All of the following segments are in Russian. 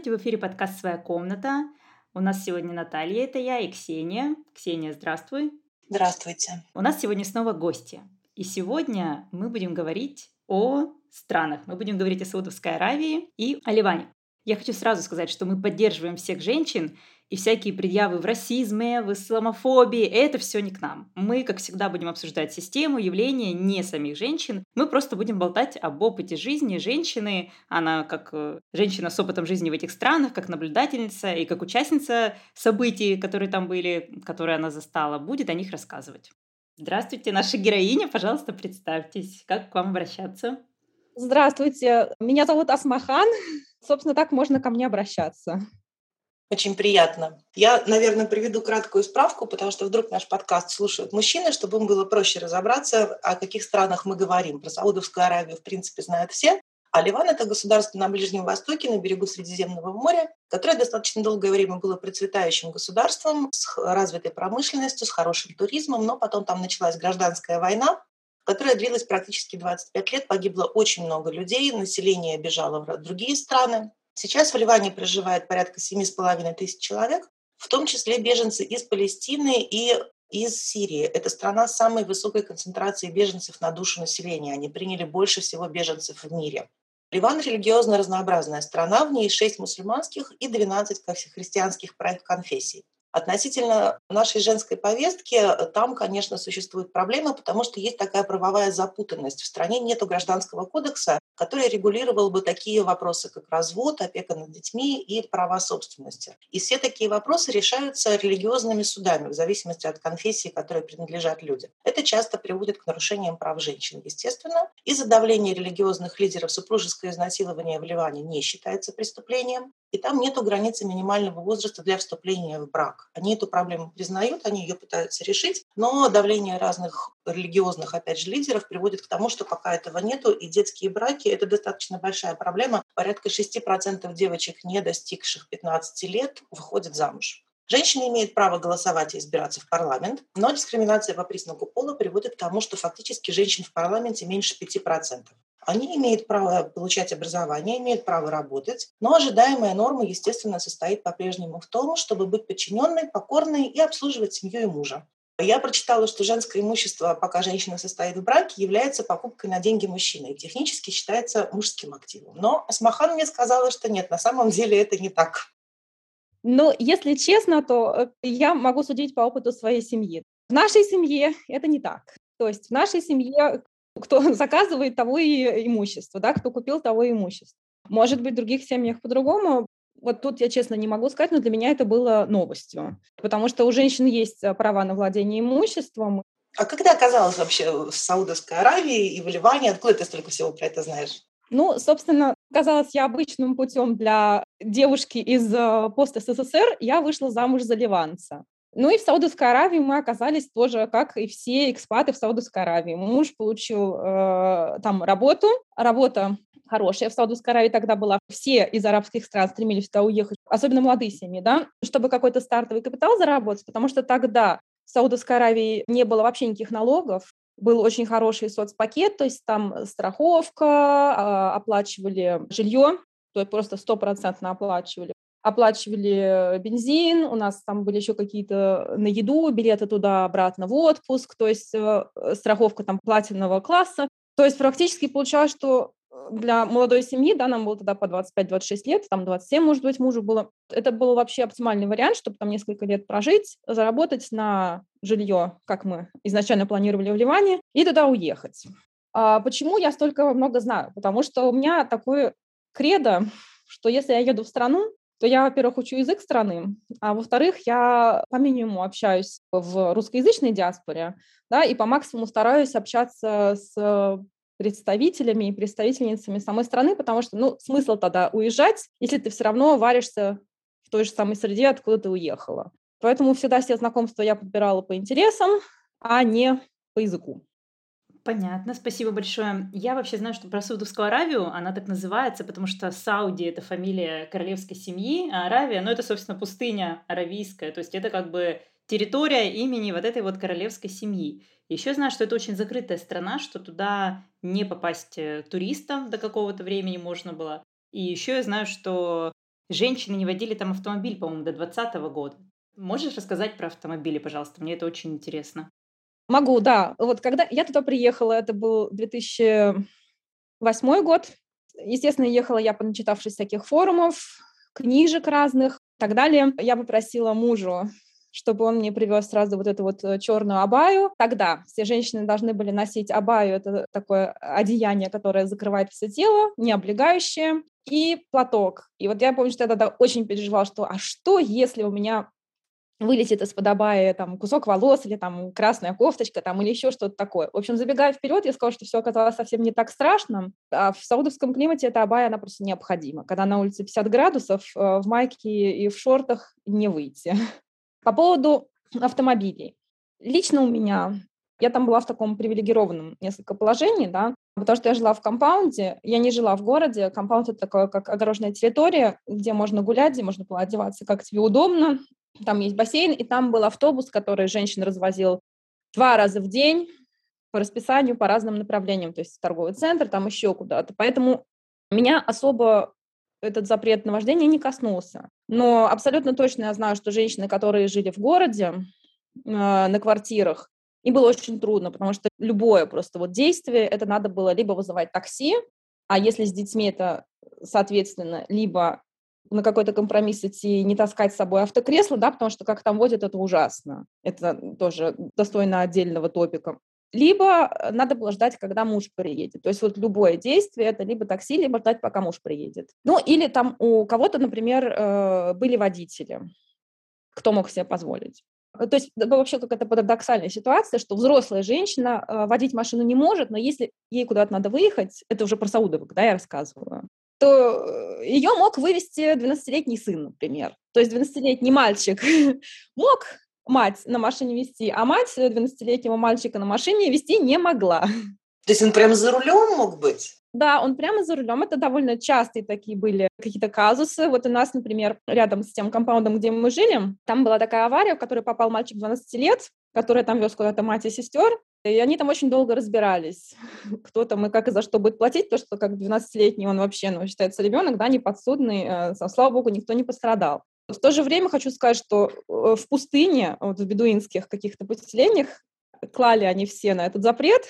Здравствуйте, в эфире подкаст «Своя комната». У нас сегодня Наталья, это я, и Ксения. Ксения, здравствуй. Здравствуйте. У нас сегодня снова гости. И сегодня мы будем говорить о странах. Мы будем говорить о Саудовской Аравии и о Ливане. Я хочу сразу сказать, что мы поддерживаем всех женщин, и всякие предъявы в расизме, в исламофобии, это все не к нам. Мы, как всегда, будем обсуждать систему, явления, не самих женщин. Мы просто будем болтать об опыте жизни женщины. Она как э, женщина с опытом жизни в этих странах, как наблюдательница и как участница событий, которые там были, которые она застала, будет о них рассказывать. Здравствуйте, наша героиня, пожалуйста, представьтесь. Как к вам обращаться? Здравствуйте, меня зовут Асмахан. Собственно, так можно ко мне обращаться. Очень приятно. Я, наверное, приведу краткую справку, потому что вдруг наш подкаст слушают мужчины, чтобы им было проще разобраться, о каких странах мы говорим. Про Саудовскую Аравию, в принципе, знают все. А Ливан – это государство на Ближнем Востоке, на берегу Средиземного моря, которое достаточно долгое время было процветающим государством с развитой промышленностью, с хорошим туризмом, но потом там началась гражданская война, которая длилась практически 25 лет. Погибло очень много людей, население бежало в другие страны. Сейчас в Ливане проживает порядка 7,5 тысяч человек, в том числе беженцы из Палестины и из Сирии. Это страна с самой высокой концентрацией беженцев на душу населения. Они приняли больше всего беженцев в мире. Ливан – религиозно разнообразная страна, в ней 6 мусульманских и 12 христианских конфессий. Относительно нашей женской повестки, э, там, конечно, существуют проблемы, потому что есть такая правовая запутанность. В стране нет гражданского кодекса, который регулировал бы такие вопросы, как развод, опека над детьми и права собственности. И все такие вопросы решаются религиозными судами в зависимости от конфессии, которой принадлежат люди. Это часто приводит к нарушениям прав женщин, естественно. Из-за давления религиозных лидеров супружеское изнасилование в Ливане не считается преступлением и там нет границы минимального возраста для вступления в брак. Они эту проблему признают, они ее пытаются решить, но давление разных религиозных, опять же, лидеров приводит к тому, что пока этого нету, и детские браки – это достаточно большая проблема. Порядка 6% девочек, не достигших 15 лет, выходят замуж. Женщины имеют право голосовать и избираться в парламент, но дискриминация по признаку пола приводит к тому, что фактически женщин в парламенте меньше 5%. Они имеют право получать образование, имеют право работать, но ожидаемая норма, естественно, состоит по-прежнему в том, чтобы быть подчиненной, покорной и обслуживать семью и мужа. Я прочитала, что женское имущество, пока женщина состоит в браке, является покупкой на деньги мужчины и технически считается мужским активом. Но Асмахан мне сказала, что нет, на самом деле это не так. Ну, если честно, то э, я могу судить по опыту своей семьи. В нашей семье это не так. То есть в нашей семье кто заказывает того и имущество, да, кто купил того и имущество. Может быть, в других семьях по-другому. Вот тут я честно не могу сказать, но для меня это было новостью, потому что у женщин есть э, права на владение имуществом. А когда оказалась вообще в Саудовской Аравии и в Ливане? Откуда ты столько всего про это знаешь? Ну, собственно, казалось я обычным путем для девушки из э, пост СССР. Я вышла замуж за ливанца. Ну и в Саудовской Аравии мы оказались тоже, как и все экспаты в Саудовской Аравии. Муж получил э, там работу, работа хорошая в Саудовской Аравии тогда была. Все из арабских стран стремились туда уехать, особенно молодые семьи, да, чтобы какой-то стартовый капитал заработать, потому что тогда в Саудовской Аравии не было вообще никаких налогов, был очень хороший соцпакет, то есть там страховка, а, оплачивали жилье, то есть просто стопроцентно оплачивали оплачивали бензин, у нас там были еще какие-то на еду, билеты туда-обратно в отпуск, то есть э, страховка там платинового класса. То есть практически получалось, что э, для молодой семьи, да, нам было тогда по 25-26 лет, там 27, может быть, мужу было. Это был вообще оптимальный вариант, чтобы там несколько лет прожить, заработать на жилье, как мы изначально планировали в Ливане, и туда уехать. А почему я столько много знаю? Потому что у меня такое кредо, что если я еду в страну, то я, во-первых, учу язык страны, а во-вторых, я по минимуму общаюсь в русскоязычной диаспоре, да, и по максимуму стараюсь общаться с представителями и представительницами самой страны, потому что, ну, смысл тогда уезжать, если ты все равно варишься в той же самой среде, откуда ты уехала. Поэтому всегда все знакомства я подбирала по интересам, а не по языку. Понятно, спасибо большое. Я вообще знаю, что про Саудовскую Аравию, она так называется, потому что Сауди — это фамилия королевской семьи, а Аравия, ну, это, собственно, пустыня аравийская, то есть это как бы территория имени вот этой вот королевской семьи. Еще знаю, что это очень закрытая страна, что туда не попасть э, туристам до какого-то времени можно было. И еще я знаю, что женщины не водили там автомобиль, по-моему, до 2020 года. Можешь рассказать про автомобили, пожалуйста? Мне это очень интересно. Могу, да. Вот когда я туда приехала, это был 2008 год. Естественно, ехала я, поначитавшись всяких форумов, книжек разных и так далее. Я попросила мужу чтобы он мне привез сразу вот эту вот э, черную абаю. Тогда все женщины должны были носить абаю, это такое одеяние, которое закрывает все тело, не облегающее, и платок. И вот я помню, что я тогда очень переживала, что а что, если у меня вылетит из-под абая там кусок волос или там красная кофточка там или еще что-то такое. В общем, забегая вперед, я сказала, что все оказалось совсем не так страшно. А в саудовском климате эта абая, она просто необходима. Когда на улице 50 градусов, э, в майке и в шортах не выйти. По поводу автомобилей. Лично у меня, я там была в таком привилегированном несколько положении, да, потому что я жила в компаунде, я не жила в городе. Компаунд – это такое, как огороженная территория, где можно гулять, где можно было одеваться, как тебе удобно. Там есть бассейн, и там был автобус, который женщин развозил два раза в день по расписанию, по разным направлениям, то есть в торговый центр, там еще куда-то. Поэтому меня особо этот запрет на вождение не коснулся. Но абсолютно точно я знаю, что женщины, которые жили в городе, э, на квартирах, им было очень трудно, потому что любое просто вот действие, это надо было либо вызывать такси, а если с детьми это, соответственно, либо на какой-то компромисс идти, не таскать с собой автокресло, да, потому что как там водят, это ужасно. Это тоже достойно отдельного топика. Либо э, надо было ждать, когда муж приедет. То есть вот любое действие – это либо такси, либо ждать, пока муж приедет. Ну или там у кого-то, например, э, были водители, кто мог себе позволить. Э, то есть вообще какая-то парадоксальная ситуация, что взрослая женщина водить машину не может, но если ей куда-то надо выехать, это уже про Саудовых, да, я рассказываю, то ее мог вывести 12-летний сын, например. То есть 12-летний мальчик мог мать на машине вести, а мать 12-летнего мальчика на машине вести не могла. То есть он прямо за рулем мог быть? Да, он прямо за рулем. Это довольно частые такие были какие-то казусы. Вот у нас, например, рядом с тем компаундом, где мы жили, там была такая авария, в которой попал мальчик 12 лет, который там вез куда-то мать и сестер, и они там очень долго разбирались, кто там и как и за что будет платить, то что как 12-летний он вообще, ну, считается ребенок, да, неподсудный, э, слава богу, никто не пострадал. В то же время хочу сказать, что э, в пустыне, вот в бедуинских каких-то поселениях, клали они все на этот запрет,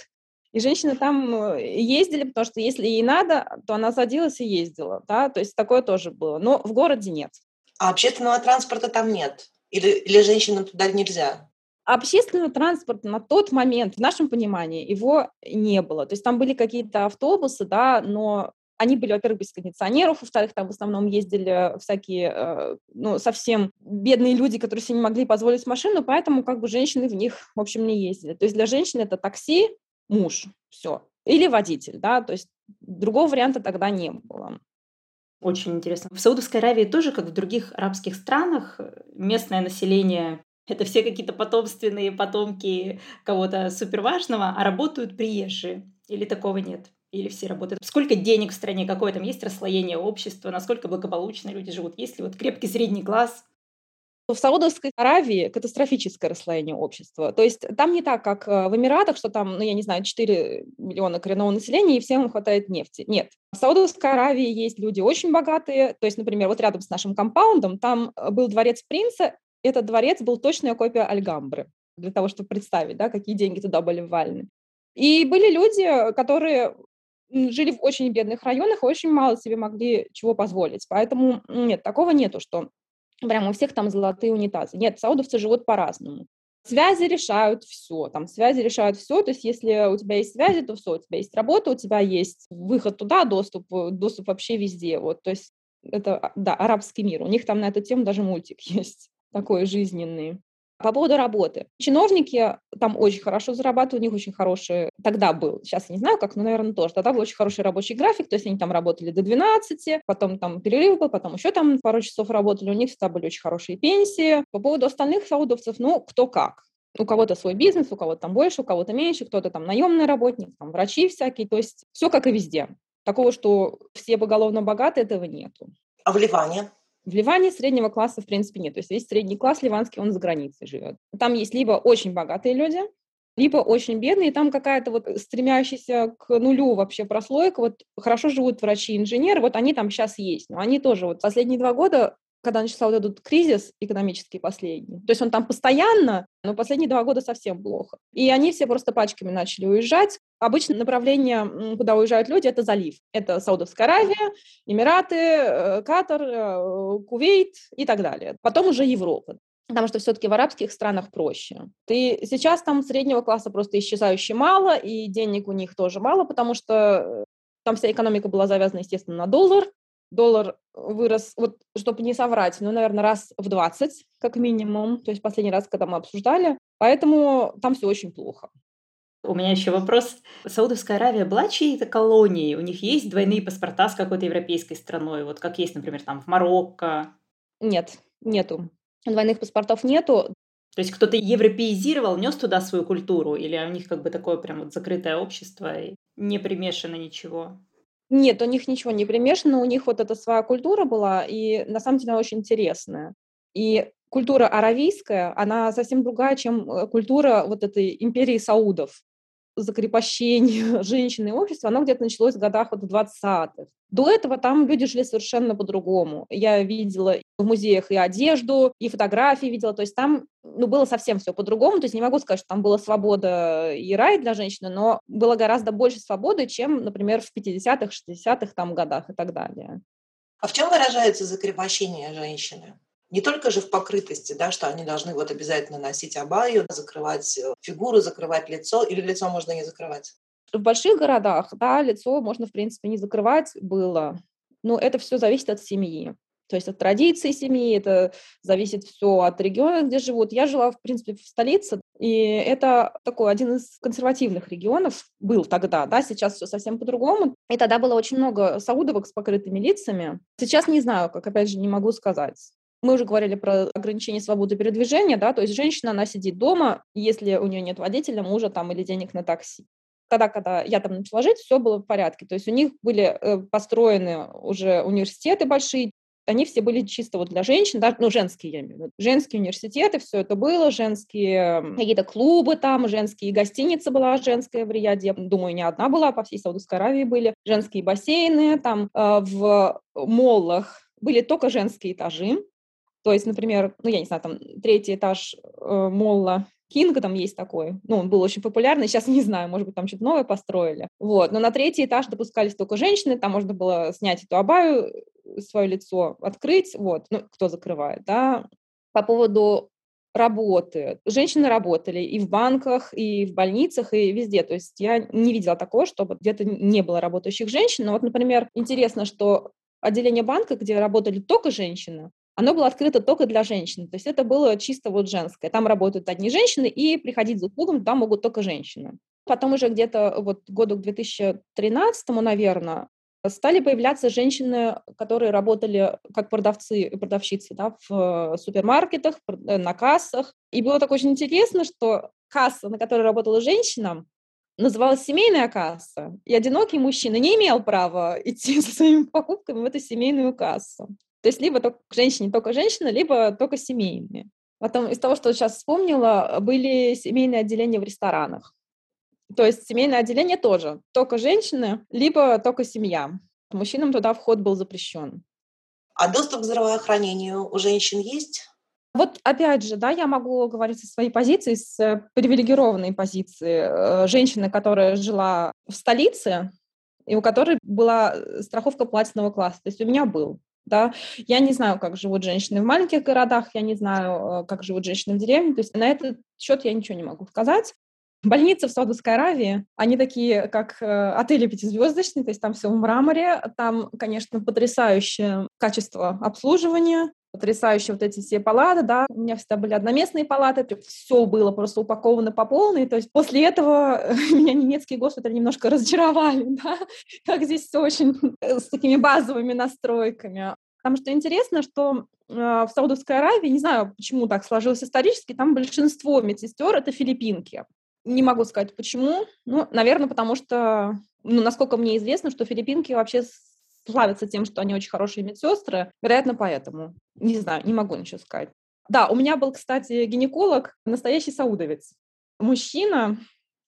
и женщины там э, ездили, потому что если ей надо, то она садилась и ездила, да, то есть такое тоже было, но в городе нет. А общественного транспорта там нет? Или, или женщинам туда нельзя? Общественного транспорта на тот момент, в нашем понимании, его не было. То есть там были какие-то автобусы, да, но они были, во-первых, без кондиционеров, во-вторых, там в основном ездили всякие, э, ну, совсем бедные люди, которые себе не могли позволить машину, поэтому как бы женщины в них, в общем, не ездили. То есть для женщин это такси, муж, все. Или водитель, да, то есть другого варианта тогда не было. Очень интересно. В Саудовской Аравии тоже, как в других арабских странах, местное население это все какие-то потомственные потомки кого-то суперважного, а работают приезжие. Или такого нет? Или все работают? Сколько денег в стране? Какое там есть расслоение общества? Насколько благополучно люди живут? Есть ли вот крепкий средний класс? В Саудовской Аравии катастрофическое расслоение общества. То есть там не так, как э, в Эмиратах, что там, ну, я не знаю, 4 миллиона коренного населения, и всем хватает нефти. Нет. В Саудовской Аравии есть люди очень богатые. То есть, например, вот рядом с нашим компаундом там э, был дворец принца. Этот дворец был точная копия Альгамбры для того, чтобы представить, да, какие деньги туда были ввалены. И были люди, которые жили в очень бедных районах очень мало себе могли чего позволить. Поэтому нет, такого нету, что прямо у всех там золотые унитазы. Нет, саудовцы живут по-разному. Связи решают все, там связи решают все, то есть если у тебя есть связи, то все, у тебя есть работа, у тебя есть выход туда, доступ, доступ вообще везде, вот, то есть это, а, да, арабский мир, у них там на эту тему даже мультик есть такой жизненный. По поводу работы. Чиновники там очень хорошо зарабатывают, у них очень хороший, тогда был, сейчас я не знаю как, но, наверное, тоже, тогда был очень хороший рабочий график, то есть они там работали до 12, потом там перерыв был, потом еще там пару часов работали, у них всегда были очень хорошие пенсии. По поводу остальных саудовцев, ну, кто как. У кого-то свой бизнес, у кого-то там больше, у кого-то меньше, кто-то там наемный работник, там врачи всякие, то есть все как и везде. Такого, что все поголовно богаты, этого нету. А в Ливане? В Ливане среднего класса, в принципе, нет. То есть весь средний класс ливанский, он за границей живет. Там есть либо очень богатые люди, либо очень бедные, там какая-то вот стремящаяся к нулю вообще прослойка, вот хорошо живут врачи-инженеры, вот они там сейчас есть, но они тоже вот последние два года когда начался вот этот кризис экономический последний. То есть он там постоянно, но последние два года совсем плохо. И они все просто пачками начали уезжать. Обычно направление, куда уезжают люди, это залив. Это Саудовская Аравия, Эмираты, э, Катар, э, Кувейт и так далее. Потом уже Европа потому что все-таки в арабских странах проще. Ты сейчас там среднего класса просто исчезающе мало, и денег у них тоже мало, потому что э, там вся экономика была завязана, естественно, на доллар, доллар вырос, вот чтобы не соврать, ну, наверное, раз в 20 как минимум, то есть последний раз, когда мы обсуждали, поэтому там все очень плохо. У меня еще вопрос. Саудовская Аравия была чьей-то колонией? У них есть двойные паспорта с какой-то европейской страной? Вот как есть, например, там в Марокко? Нет, нету. Двойных паспортов нету. То есть кто-то европеизировал, нес туда свою культуру? Или у них как бы такое прям вот закрытое общество и не примешано ничего? Нет, у них ничего не примешано, у них вот эта своя культура была, и на самом деле очень интересная. И культура аравийская, она совсем другая, чем э, культура вот этой империи саудов закрепощение женщины и общества, оно где-то началось в годах вот 20-х. До этого там люди жили совершенно по-другому. Я видела в музеях и одежду, и фотографии видела. То есть там ну, было совсем все по-другому. То есть не могу сказать, что там была свобода и рай для женщины, но было гораздо больше свободы, чем, например, в 50-х, 60-х там годах и так далее. А в чем выражается закрепощение женщины? Не только же в покрытости, да, что они должны вот обязательно носить абаю, закрывать э, фигуру, закрывать лицо, или лицо можно не закрывать? В больших городах, да, лицо можно, в принципе, не закрывать было, но это все зависит от семьи. То есть от традиций семьи, это зависит все от региона, где живут. Я жила, в принципе, в столице, и это такой один из консервативных регионов был тогда, да, сейчас все совсем по-другому. И тогда было очень много саудовок с покрытыми лицами. Сейчас не знаю, как, опять же, не могу сказать. Мы уже говорили про ограничение свободы передвижения, да, то есть женщина, она сидит дома, если у нее нет водителя, мужа там или денег на такси. Тогда, когда я там начала жить, все было в порядке. То есть у них были э, построены уже университеты большие, они все были чисто вот для женщин, да, ну, женские, я имею в виду, женские университеты, все это было, женские какие-то клубы там, женские гостиницы была женская в Рияде, думаю, не одна была, по всей Саудовской Аравии были, женские бассейны, там э, в моллах были только женские этажи, то есть, например, ну, я не знаю, там третий этаж э, молла Кинга там есть такой, ну, он был очень популярный, сейчас не знаю, может быть, там что-то новое построили, вот, но на третий этаж допускались только женщины, там можно было снять эту абаю, э, свое лицо открыть, вот, ну, кто закрывает, да, по поводу работы. Женщины работали и в банках, и в больницах, и везде. То есть я не видела такого, чтобы где-то не было работающих женщин. Но вот, например, интересно, что отделение банка, где работали только женщины, оно было открыто только для женщин. То есть это было чисто вот женское. Там работают одни женщины, и приходить за услугами туда могут только женщины. Потом уже где-то вот году к 2013, наверное, стали появляться женщины, которые работали как продавцы и продавщицы да, в супермаркетах, э, на кассах. И было так очень интересно, что касса, на которой работала женщина, называлась семейная касса, и одинокий мужчина не имел права идти со своими покупками в эту семейную кассу. То есть либо только женщине только женщина, либо только семейные. Потом из того, что сейчас вспомнила, были семейные отделения в ресторанах. То есть семейное отделение тоже только женщины, либо только семья. Мужчинам туда вход был запрещен. А доступ к здравоохранению у женщин есть? Вот опять же, да, я могу говорить со своей позиции, с привилегированной позиции. Э, женщины, которая жила в столице, и у которой была страховка платинового класса. То есть у меня был да. Я не знаю, как живут женщины в маленьких городах, я не знаю, э, как живут женщины в деревне, то есть на этот счет я ничего не могу сказать. Больницы в Саудовской Аравии, они такие, как э, отели пятизвездочные, то есть там все в мраморе, там, конечно, потрясающее качество обслуживания, потрясающие вот эти все палаты, да, у меня всегда были одноместные палаты, все было просто упаковано по полной, то есть после этого меня немецкие госпитали немножко разочаровали, да, как здесь все очень э, с такими базовыми настройками. Потому что интересно, что э, в Саудовской Аравии, не знаю, почему так сложилось исторически, там большинство медсестер — это филиппинки. Не могу сказать, почему. Ну, наверное, потому что, ну, насколько мне известно, что филиппинки вообще славятся тем, что они очень хорошие медсестры. Вероятно, поэтому. Не знаю, не могу ничего сказать. Да, у меня был, кстати, гинеколог, настоящий саудовец. мужчина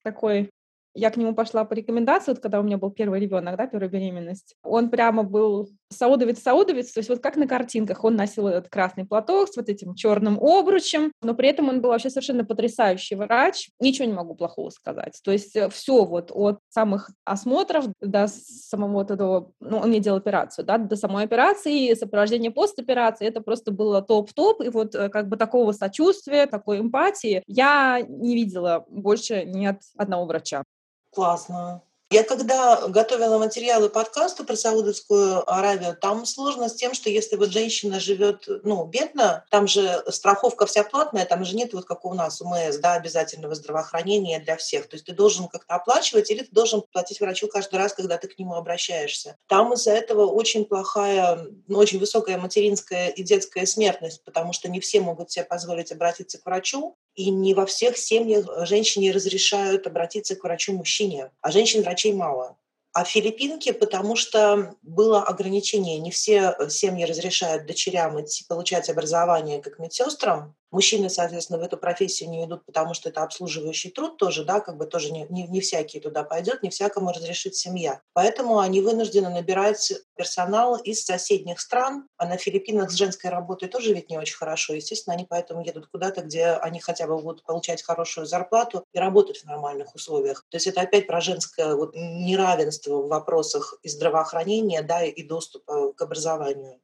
такой я к нему пошла по рекомендации, вот когда у меня был первый ребенок, да, первая беременность. Он прямо был саудовец-саудовец, то есть вот как на картинках. Он носил этот красный платок с вот этим черным обручем, но при этом он был вообще совершенно потрясающий врач. Ничего не могу плохого сказать. То есть э, все вот от самых осмотров до самого вот этого, ну, он мне делал операцию, да, до самой операции, сопровождения постоперации, это просто было топ-топ, и вот э, как бы такого сочувствия, такой эмпатии я не видела больше ни от одного врача. Классно. Я когда готовила материалы подкаста про Саудовскую Аравию, там сложно с тем, что если вот женщина живет, ну, бедно, там же страховка вся платная, там же нет вот как у нас УМС, да, обязательного здравоохранения для всех. То есть ты должен как-то оплачивать или ты должен платить врачу каждый раз, когда ты к нему обращаешься. Там из-за этого очень плохая, ну, очень высокая материнская и детская смертность, потому что не все могут себе позволить обратиться к врачу, и не во всех семьях женщине разрешают обратиться к врачу-мужчине, а женщин-врачей мало. А филиппинки, потому что было ограничение, не все семьи разрешают дочерям идти получать образование как медсестрам, Мужчины, соответственно, в эту профессию не идут, потому что это обслуживающий труд тоже, да, как бы тоже не, не, не всякий туда пойдет, не всякому разрешит семья. Поэтому они вынуждены набирать персонал из соседних стран, а на Филиппинах с женской работой тоже ведь не очень хорошо. Естественно, они поэтому едут куда-то, где они хотя бы будут получать хорошую зарплату и работать в нормальных условиях. То есть это опять про женское вот неравенство в вопросах и здравоохранения, да, и доступа к образованию.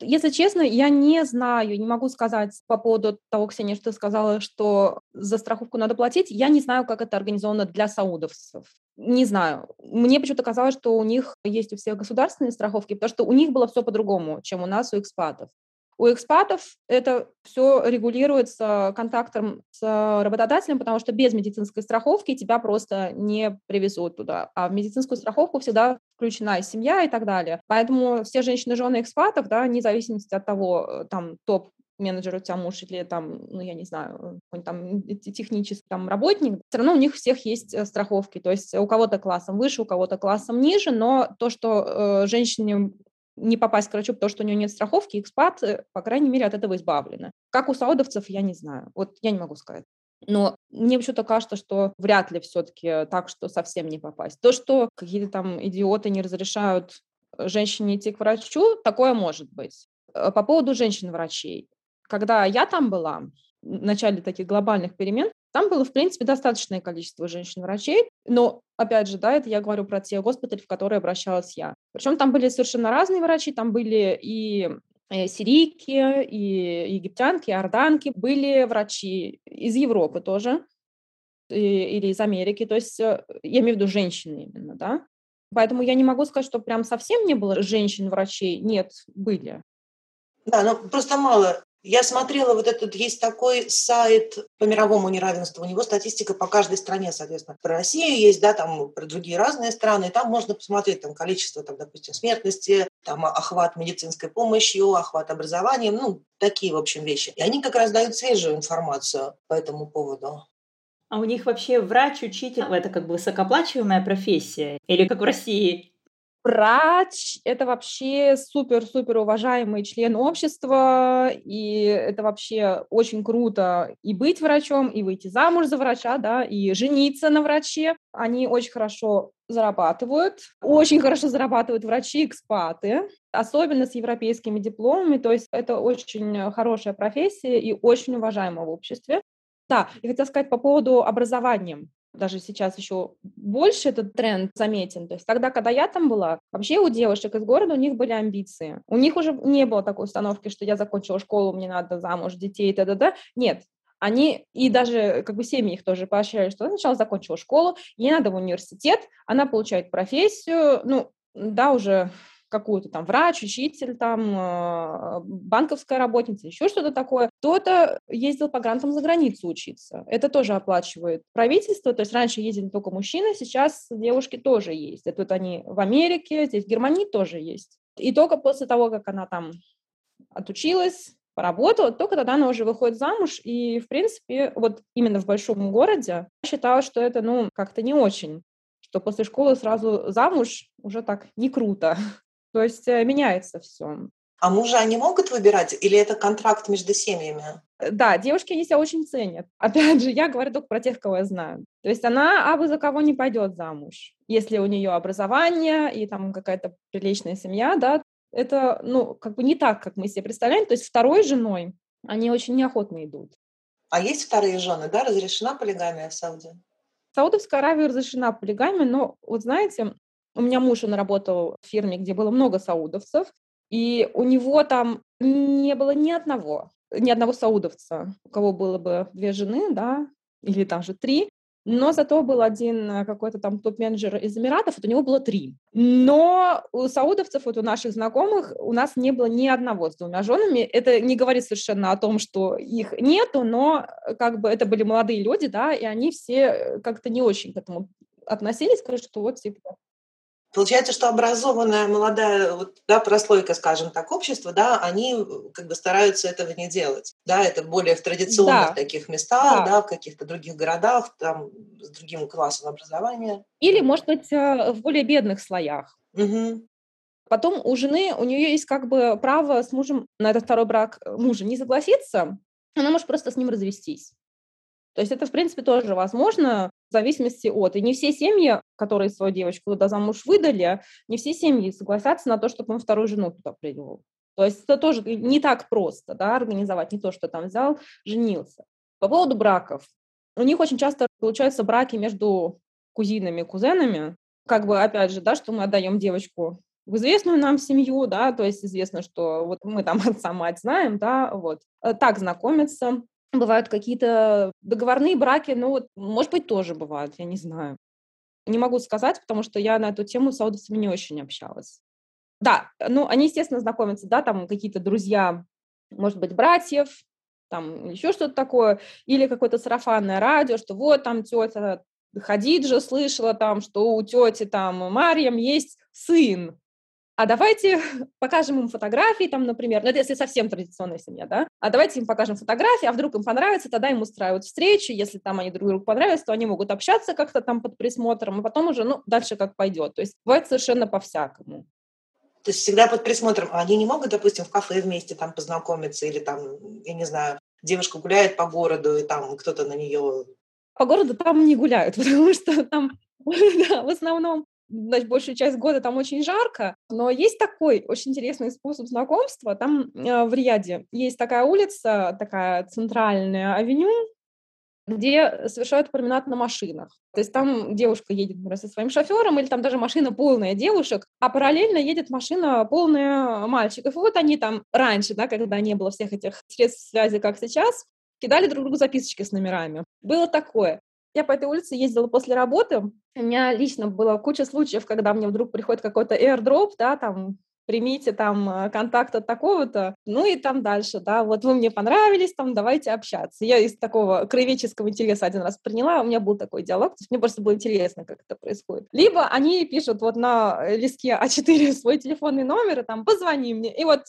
Если честно, я не знаю, не могу сказать по поводу того, Ксения, что ты сказала, что за страховку надо платить. Я не знаю, как это организовано для саудовцев. Не знаю. Мне почему-то казалось, что у них есть у всех государственные страховки, потому что у них было все по-другому, чем у нас, у экспатов. У экспатов это все регулируется контактом с работодателем, потому что без медицинской страховки тебя просто не привезут туда. А в медицинскую страховку всегда включена и семья и так далее. Поэтому все женщины, жены экспатов, да, вне зависимости от того, э, там, топ менеджер у тебя муж или там, ну, я не знаю, какой-нибудь там технический там работник, все равно у них всех есть э, страховки. То есть у кого-то классом выше, у кого-то классом ниже, но то, что э, женщине не попасть к врачу, потому что у нее нет страховки, экспат, э, по крайней мере, от этого избавлена. Как у саудовцев, я не знаю. Вот я не могу сказать. Но мне почему-то кажется, что вряд ли все-таки так, что совсем не попасть. То, что какие-то там идиоты не разрешают э, женщине идти к врачу, такое может быть. Э, по поводу женщин-врачей. Когда я там была, начале таких глобальных перемен, там было, в принципе, достаточное количество женщин-врачей, но, опять же, да, это я говорю про те госпитали, в которые обращалась я. Причем там были совершенно разные врачи, там были и э, сирийки, и египтянки, и орданки, были врачи из Европы тоже, или из Америки, то есть э, я имею в виду женщины именно, да. Поэтому я не могу сказать, что прям совсем не было женщин-врачей. Нет, были. Да, но просто мало я смотрела, вот этот есть такой сайт по мировому неравенству, у него статистика по каждой стране, соответственно. Про Россию есть, да, там про другие разные страны, и там можно посмотреть там количество, там, допустим, смертности, там охват медицинской помощью, охват образованием, ну, такие, в общем, вещи. И они как раз дают свежую информацию по этому поводу. А у них вообще врач, учитель – это как бы высокооплачиваемая профессия? Или как в России Врач – это вообще супер-супер уважаемый член общества, и это вообще очень круто и быть врачом, и выйти замуж за врача, да, и жениться на враче. Они очень хорошо зарабатывают, очень хорошо зарабатывают врачи-экспаты, особенно с европейскими дипломами, то есть это очень хорошая профессия и очень уважаемая в обществе. Да, и хотела сказать по поводу образования даже сейчас еще больше этот тренд заметен. То есть тогда, когда я там была, вообще у девушек из города у них были амбиции. У них уже не было такой установки, что я закончила школу, мне надо замуж, детей, т.д. Нет, они, и даже как бы семьи их тоже поощряли, что сначала закончила школу, ей надо в университет, она получает профессию, ну, да, уже какую-то там врач, учитель, там а, банковская работница, еще что-то такое, кто-то ездил по грантам за границу учиться. Это тоже оплачивает правительство. То есть раньше ездили только мужчины, сейчас девушки тоже ездят. Вот они в Америке, здесь в Германии тоже есть. И только после того, как она там отучилась, поработала, только тогда она уже выходит замуж. И, в принципе, вот именно в большом городе считала, что это, ну, как-то не очень что после школы сразу замуж уже так не круто. То есть э, меняется все. А мужа они могут выбирать или это контракт между семьями? Э, да, девушки они себя очень ценят. Опять же, я говорю только про тех, кого я знаю. То есть она абы за кого не пойдет замуж. Если у нее образование и там какая-то приличная семья, да, это, ну, как бы не так, как мы себе представляем. То есть второй женой они очень неохотно идут. А есть вторые жены, да? Разрешена полигамия в Сауде? В Саудовской Аравии разрешена полигамия, но вот знаете, у меня муж, он работал в фирме, где было много саудовцев, и у него там не было ни одного, ни одного саудовца, у кого было бы две жены, да, или там же три, но зато был один э, какой-то там топ-менеджер из Эмиратов, вот у него было три. Но у саудовцев, вот у наших знакомых, у нас не было ни одного с двумя женами. Это не говорит совершенно о том, что их нету, но э, как бы это были молодые люди, да, и они все э, как-то не очень к этому относились, сказали, что вот типа Получается, что образованная молодая вот, да, прослойка, скажем так, общества, да, они э, как бы стараются этого не делать. Да, это более в традиционных да. таких местах, да. да, в каких-то других городах, там, с другим классом образования. Или, может быть, э, в более бедных слоях. Угу. Потом у жены, у нее есть как бы право с мужем на этот второй брак э, мужа не согласиться, она может просто с ним развестись. То есть это, в принципе, тоже возможно в зависимости от. И не все семьи, которые свою девочку туда замуж выдали, не все семьи согласятся на то, чтобы он вторую жену туда привел. То есть это тоже не так просто, да, организовать, не то, что там взял, женился. По поводу браков. У них очень часто получаются браки между кузинами, кузенами. Как бы, опять же, да, что мы отдаем девочку в известную нам семью, да, то есть известно, что вот мы там отца, мать знаем, да, вот. Э, так знакомятся. Бывают какие-то договорные браки, ну вот, может быть, тоже бывают, я не знаю. Не могу сказать, потому что я на эту тему с саудовцами не очень общалась. Да, ну, они, естественно, знакомятся, да, там какие-то друзья, может быть, братьев, там еще что-то такое, или какое-то сарафанное радио, что вот там тетя Хадиджа слышала там, что у тети там Марьям есть сын, а давайте покажем им фотографии, там, например, ну, это если совсем традиционная семья, да, а давайте им покажем фотографии, а вдруг им понравится, тогда им устраивают встречу, если там они друг другу понравятся, то они могут общаться как-то там под присмотром, и потом уже, ну, дальше как пойдет. То есть бывает совершенно по-всякому. То есть всегда под присмотром. А они не могут, допустим, в кафе вместе там познакомиться или там, я не знаю, девушка гуляет по городу, и там кто-то на нее... По городу там не гуляют, потому что там да, в основном значит, большую часть года там очень жарко, но есть такой очень интересный способ знакомства. Там э, в Рияде есть такая улица, такая центральная авеню, где совершают променад на машинах. То есть там девушка едет например, со своим шофером, или там даже машина полная девушек, а параллельно едет машина полная мальчиков. И вот они там раньше, да, когда не было всех этих средств связи, как сейчас, кидали друг другу записочки с номерами. Было такое. Я по этой улице ездила после работы. У меня лично было куча случаев, когда мне вдруг приходит какой-то airdrop, да, там примите там э, контакт от такого-то, ну и там дальше, да, вот вы мне понравились, там давайте общаться. Я из такого краеведческого интереса один раз приняла, у меня был такой диалог, то есть мне просто было интересно, как это происходит. Либо они пишут вот на листке А4 свой телефонный номер, и там позвони мне, и вот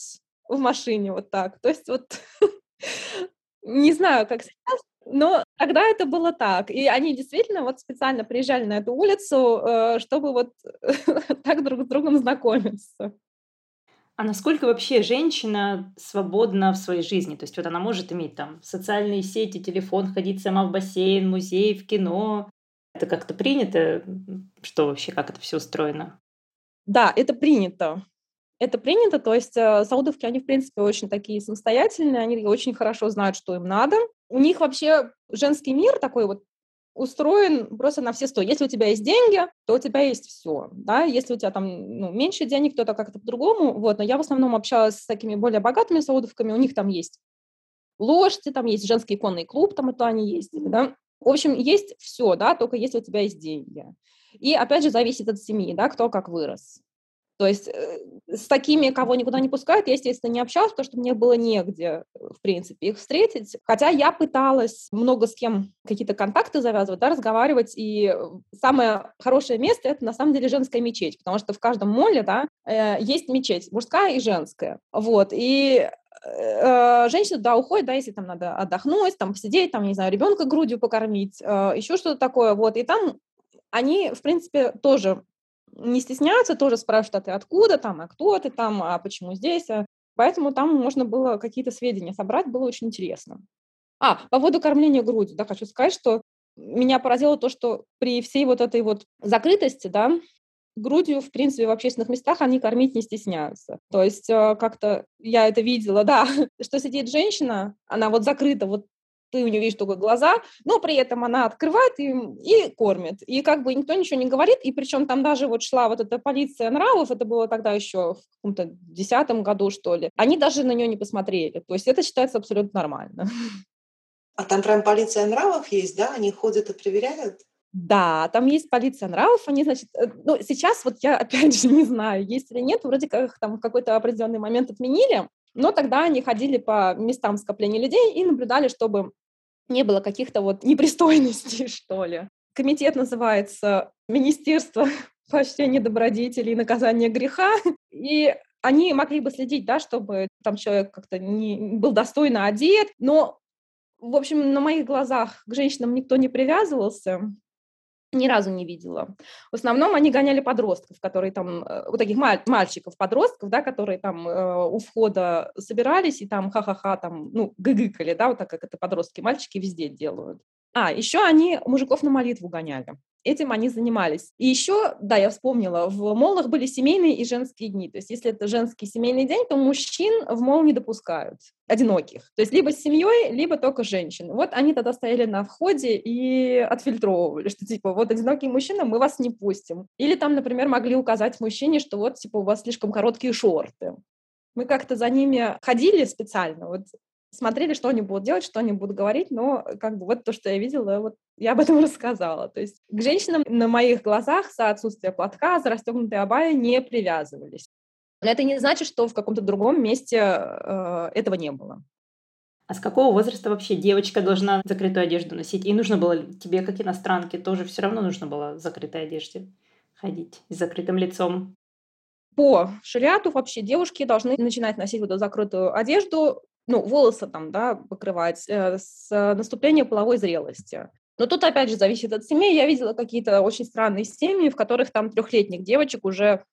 в машине вот так. То есть вот не знаю, как сейчас, но тогда это было так. И они действительно вот специально приезжали на эту улицу, э, чтобы вот так друг с другом знакомиться. А насколько вообще женщина свободна в своей жизни? То есть вот она может иметь там социальные сети, телефон, ходить сама в бассейн, музей, в кино. Это как-то принято? Что вообще, как это все устроено? Да, это принято. Это принято, то есть э, саудовки, они, в принципе, очень такие самостоятельные, они очень хорошо знают, что им надо. У них вообще женский мир такой вот устроен просто на все сто. Если у тебя есть деньги, то у тебя есть все. Да? Если у тебя там ну, меньше денег, то это как-то по-другому. Вот. Но я в основном общалась с такими более богатыми саудовками. У них там есть лошади, там есть женский конный клуб, там это они ездили. Да? В общем, есть все, да, только если у тебя есть деньги. И опять же зависит от семьи, да, кто как вырос. То есть э, с такими, кого никуда не пускают, я, естественно, не общалась, потому что мне было негде, в принципе, их встретить. Хотя я пыталась много с кем какие-то контакты завязывать, да, разговаривать, и самое хорошее место — это, на самом деле, женская мечеть, потому что в каждом моле, да, э, есть мечеть, мужская и женская. Вот, и э, женщина, да, уходит, да, если там надо отдохнуть, там посидеть, там, не знаю, ребенка грудью покормить, еще что-то такое, вот, и там они, в принципе, тоже не стесняются, тоже спрашивают, а ты откуда там, а кто ты там, а почему здесь, а Поэтому там можно было какие-то сведения собрать, было очень интересно. А, по поводу кормления грудью, да, хочу сказать, что меня поразило то, что при всей вот этой вот закрытости, да, грудью, в принципе, в общественных местах они кормить не стесняются. То есть э, как-то я это видела, да, что сидит женщина, она вот закрыта, вот ты у нее видишь только глаза, но при этом она открывает и, и кормит. И как бы никто ничего не говорит, и причем там даже вот шла вот эта полиция нравов, это было тогда еще в каком-то десятом году, что ли, они даже на нее не посмотрели. То есть это считается абсолютно нормально. А там прям полиция нравов есть, да? Они ходят и проверяют? Да, там есть полиция нравов, они, значит, э, ну, сейчас вот я, опять же, не знаю, есть или нет, вроде как их там в какой-то определенный момент отменили, но тогда они ходили по местам скопления людей и наблюдали, чтобы не было каких-то вот непристойностей, что ли. Комитет называется Министерство поощрения добродетели и наказания греха, и они могли бы следить, да, чтобы там человек как-то не был достойно одет, но в общем, на моих глазах к женщинам никто не привязывался, ни разу не видела. В основном они гоняли подростков, которые там, э, вот таких мальчиков-подростков, да, которые там э, у входа собирались и там ха-ха-ха, там, ну, гыгыкали, да, вот так как это подростки, мальчики везде делают. А, еще они мужиков на молитву гоняли этим они занимались. И еще, да, я вспомнила, в молах были семейные и женские дни. То есть если это женский семейный день, то мужчин в мол не допускают, одиноких. То есть либо с семьей, либо только женщин. Вот они тогда стояли на входе и отфильтровывали, что типа вот одинокий мужчина, мы вас не пустим. Или там, например, могли указать мужчине, что вот типа у вас слишком короткие шорты. Мы как-то за ними ходили специально, вот смотрели, что они будут делать, что они будут говорить, но как бы вот то, что я видела, вот я об этом рассказала. То есть к женщинам на моих глазах за отсутствие платка, за расстегнутые абайи не привязывались. Но это не значит, что в каком-то другом месте э, этого не было. А с какого возраста вообще девочка должна закрытую одежду носить? И нужно было тебе, как иностранке, тоже все равно нужно было в закрытой одежде ходить с закрытым лицом? По шариату вообще девушки должны начинать носить вот эту закрытую одежду ну, волосы там, да, покрывать э, с наступления половой зрелости. Но тут, опять же, зависит от семьи. Я видела какие-то очень странные семьи, в которых там трехлетних девочек уже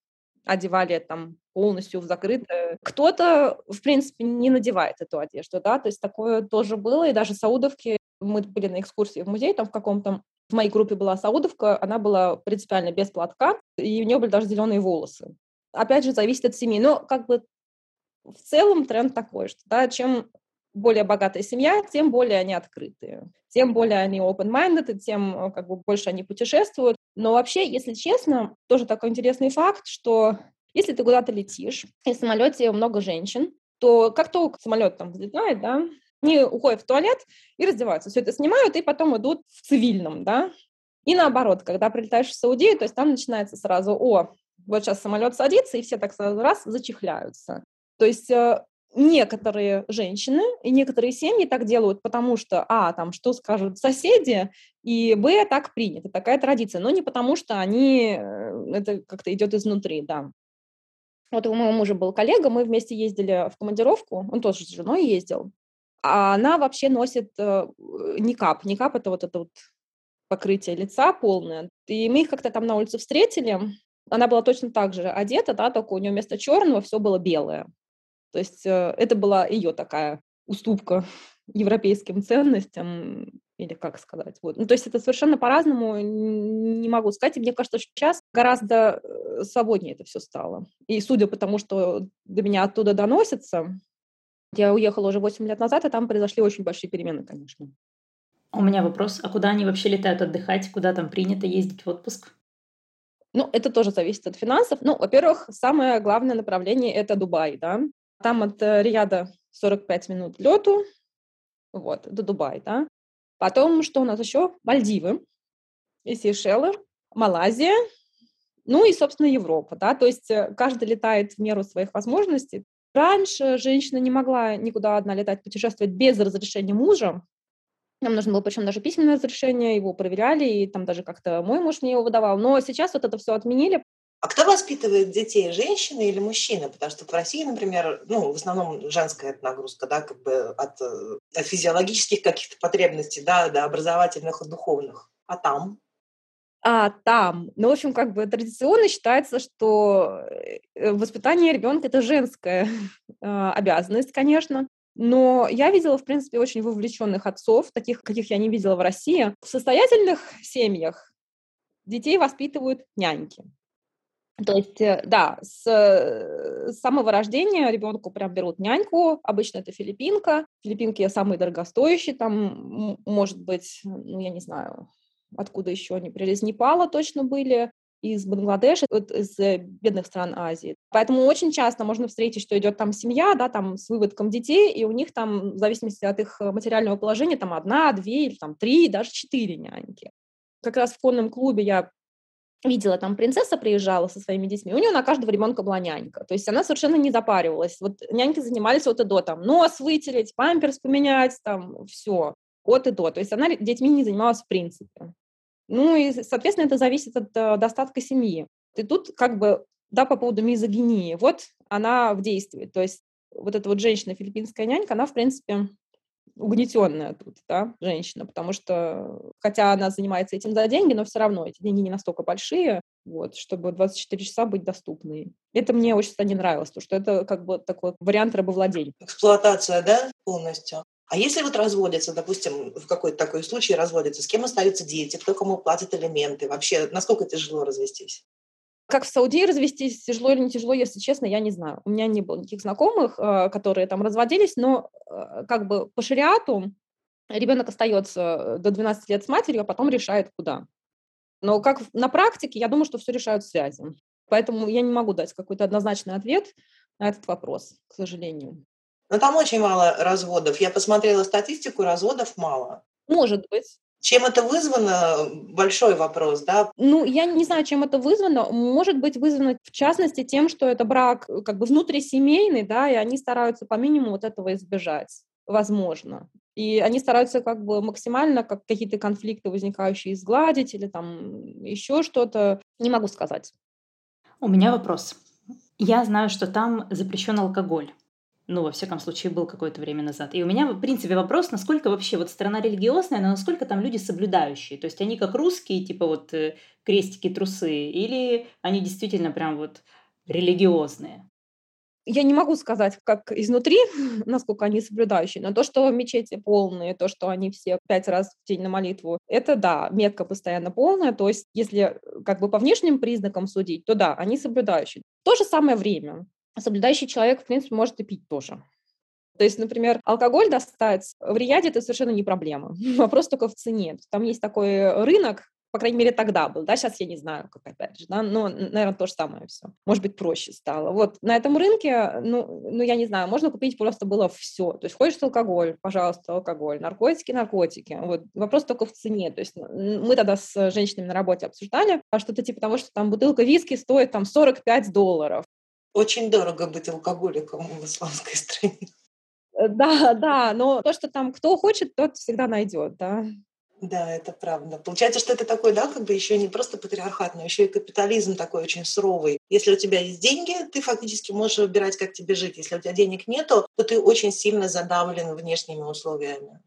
одевали там полностью в закрытое. Кто-то, в принципе, не надевает эту одежду, да, то есть такое тоже было, и даже саудовки, мы были на экскурсии в музей, там в каком-то, в моей группе была саудовка, она была принципиально без платка, и у нее были даже зеленые волосы. Опять же, зависит от семьи, но как бы в целом тренд такой, что да, чем более богатая семья, тем более они открытые, тем более они open-minded, тем э, как бы больше они путешествуют. Но вообще, если честно, тоже такой интересный факт, что если ты куда-то летишь, и в самолете много женщин, то как только самолет там взлетает, да, они уходят в туалет и раздеваются. Все это снимают и потом идут в цивильном, да. И наоборот, когда прилетаешь в Саудию, то есть там начинается сразу, о, вот сейчас самолет садится, и все так сразу раз зачихляются. То есть э, некоторые женщины и некоторые семьи так делают, потому что, а, там, что скажут соседи, и, б, так принято, такая традиция, но не потому что они, э, это как-то идет изнутри, да. Вот у моего мужа был коллега, мы вместе ездили в командировку, он тоже с женой ездил, а она вообще носит э, никап. Никап – это вот это вот покрытие лица полное. И мы их как-то там на улице встретили, она была точно так же одета, да, только у нее вместо черного все было белое. То есть э, это была ее такая уступка европейским ценностям, или как сказать. Вот. Ну, то есть это совершенно по-разному, не могу сказать. И мне кажется, что сейчас гораздо э, свободнее это все стало. И судя по тому, что до меня оттуда доносится, я уехала уже 8 лет назад, и там произошли очень большие перемены, конечно. У меня вопрос, а куда они вообще летают отдыхать? Куда там принято ездить в отпуск? Ну, это тоже зависит от финансов. Ну, во-первых, самое главное направление – это Дубай, да. Там от э, Рияда 45 минут лету, вот, до Дубая, да. Потом, что у нас еще? Мальдивы и Сейшелы, Малайзия, ну и, собственно, Европа, да, то есть э, каждый летает в меру своих возможностей. Раньше женщина не могла никуда одна летать, путешествовать без разрешения мужа. Нам нужно было причем даже письменное разрешение, его проверяли, и там даже как-то мой муж мне его выдавал. Но сейчас вот это все отменили, а кто воспитывает детей, женщины или мужчины? Потому что в России, например, ну, в основном женская нагрузка, да, как бы от, э, от физиологических каких-то потребностей, да, до образовательных и духовных. А там? а там. Ну, в общем, как бы традиционно считается, что э, воспитание ребенка это женская а, обязанность, конечно. Но я видела, в принципе, очень вовлеченных отцов, таких, каких я не видела в России. В состоятельных семьях детей воспитывают няньки. То есть, э, да, с, э, с самого рождения ребенку прям берут няньку, обычно это филиппинка. Филиппинки самые дорогостоящие, там, может быть, ну, я не знаю, откуда еще они прилез, Непала точно были, из Бангладеша, вот из э, бедных стран Азии. Поэтому очень часто можно встретить, что идет там семья, да, там с выводком детей, и у них там, в зависимости от их материального положения, там одна, две или там три, даже четыре няньки. Как раз в конном клубе я видела, там принцесса приезжала со своими детьми, у нее на каждого ребенка была нянька. То есть она совершенно не запаривалась. Вот няньки занимались от и до, там, нос вытереть, памперс поменять, там, все, от и до. То есть она детьми не занималась в принципе. Ну и, соответственно, это зависит от э, достатка семьи. И тут как бы, да, по поводу мизогинии, вот она в действии. То есть вот эта вот женщина, филиппинская нянька, она, в принципе, угнетенная тут, да, женщина, потому что, хотя она занимается этим за деньги, но все равно эти деньги не настолько большие, вот, чтобы 24 часа быть доступны. Это мне очень не нравилось, потому что это как бы такой вариант рабовладения. Эксплуатация, да, полностью? А если вот разводятся, допустим, в какой-то такой случай разводятся, с кем остаются дети, кто кому платит элементы, вообще насколько тяжело развестись? Как в Саудии развестись, тяжело или не тяжело, если честно, я не знаю. У меня не было никаких знакомых, э, которые там разводились, но э, как бы по шариату ребенок остается до 12 лет с матерью, а потом решает, куда. Но как на практике, я думаю, что все решают связи. Поэтому я не могу дать какой-то однозначный ответ на этот вопрос, к сожалению. Но там очень мало разводов. Я посмотрела статистику, разводов мало. Может быть. Чем это вызвано? Большой вопрос, да? Ну, я не знаю, чем это вызвано. Может быть, вызвано, в частности, тем, что это брак э, как бы внутрисемейный, да, и они стараются по минимуму вот этого избежать. Возможно. И они стараются как бы максимально как какие-то конфликты, возникающие, изгладить или там еще что-то. Не могу сказать. У меня вопрос. Я знаю, что там запрещен алкоголь. Ну, во всяком случае, был какое-то время назад. И у меня, в принципе, вопрос, насколько вообще вот страна религиозная, но насколько там люди соблюдающие. То есть они как русские, типа вот э, крестики, трусы, или они действительно прям вот религиозные? Я не могу сказать, как изнутри, насколько они соблюдающие, но то, что мечети полные, то, что они все пять раз в день на молитву, это да, метка постоянно полная, то есть если э, как бы по внешним признакам судить, то да, они соблюдающие. В то же самое время соблюдающий человек, в принципе, может и пить тоже. То есть, например, алкоголь достать в Рияде это совершенно не проблема. Вопрос только в цене. Там есть такой рынок, по крайней мере, тогда был, да, сейчас я не знаю, как опять же, да, но, наверное, то же самое все. Может быть, проще стало. Вот на этом рынке, ну, ну, я не знаю, можно купить просто было все. То есть хочешь алкоголь, пожалуйста, алкоголь, наркотики, наркотики. Вот вопрос только в цене. То есть мы тогда с женщинами на работе обсуждали, а что-то типа того, что там бутылка виски стоит там 45 долларов. Очень дорого быть алкоголиком в исламской стране. Э, да, да, но то, что там кто хочет, тот всегда найдет, да. Да, это правда. Получается, что это такой, да, как бы еще не просто патриархат, но еще и капитализм такой очень суровый. Если у тебя есть деньги, ты фактически можешь выбирать, как тебе жить. Если у тебя денег нету, то ты очень сильно задавлен внешними условиями.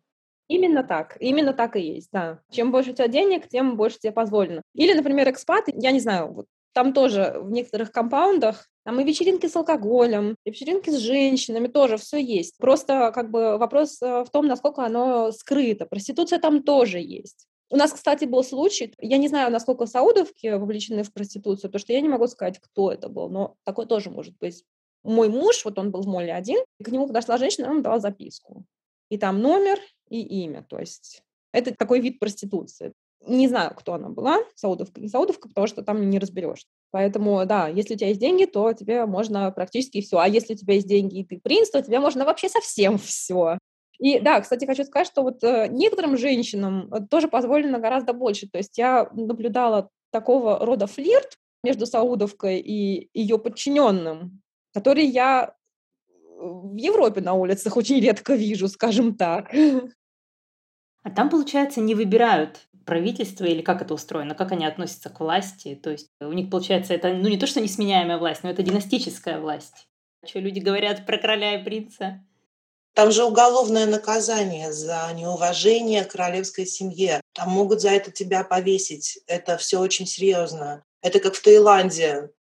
Именно так, именно так и есть, да. Чем больше у тебя денег, тем больше тебе позволено. Или, например, экспаты, я не знаю, вот там тоже в некоторых компаундах там и вечеринки с алкоголем, и вечеринки с женщинами тоже все есть. Просто как бы вопрос э, в том, насколько оно скрыто. Проституция там тоже есть. У нас, кстати, был случай, я не знаю, насколько саудовки вовлечены в проституцию, потому что я не могу сказать, кто это был, но такое тоже может быть. Мой муж, вот он был в моле один, и к нему подошла женщина, он дала записку. И там номер и имя, то есть это такой вид проституции. Не знаю, кто она была, саудовка, не саудовка, потому что там не разберешь. Поэтому, да, если у тебя есть деньги, то тебе можно практически все. А если у тебя есть деньги и ты принц, то тебе можно вообще совсем все. И да, кстати, хочу сказать, что вот э, некоторым женщинам э, тоже позволено гораздо больше. То есть я наблюдала такого рода флирт между Саудовкой и ее подчиненным, который я в Европе на улицах очень редко вижу, скажем так. А там, получается, не выбирают правительство или как это устроено, как они относятся к власти. То есть у них, получается, это ну не то, что несменяемая власть, но это династическая власть. Что люди говорят про короля и принца? Там же уголовное наказание за неуважение к королевской семье. Там могут за это тебя повесить. Это все очень серьезно. Это как в Таиланде.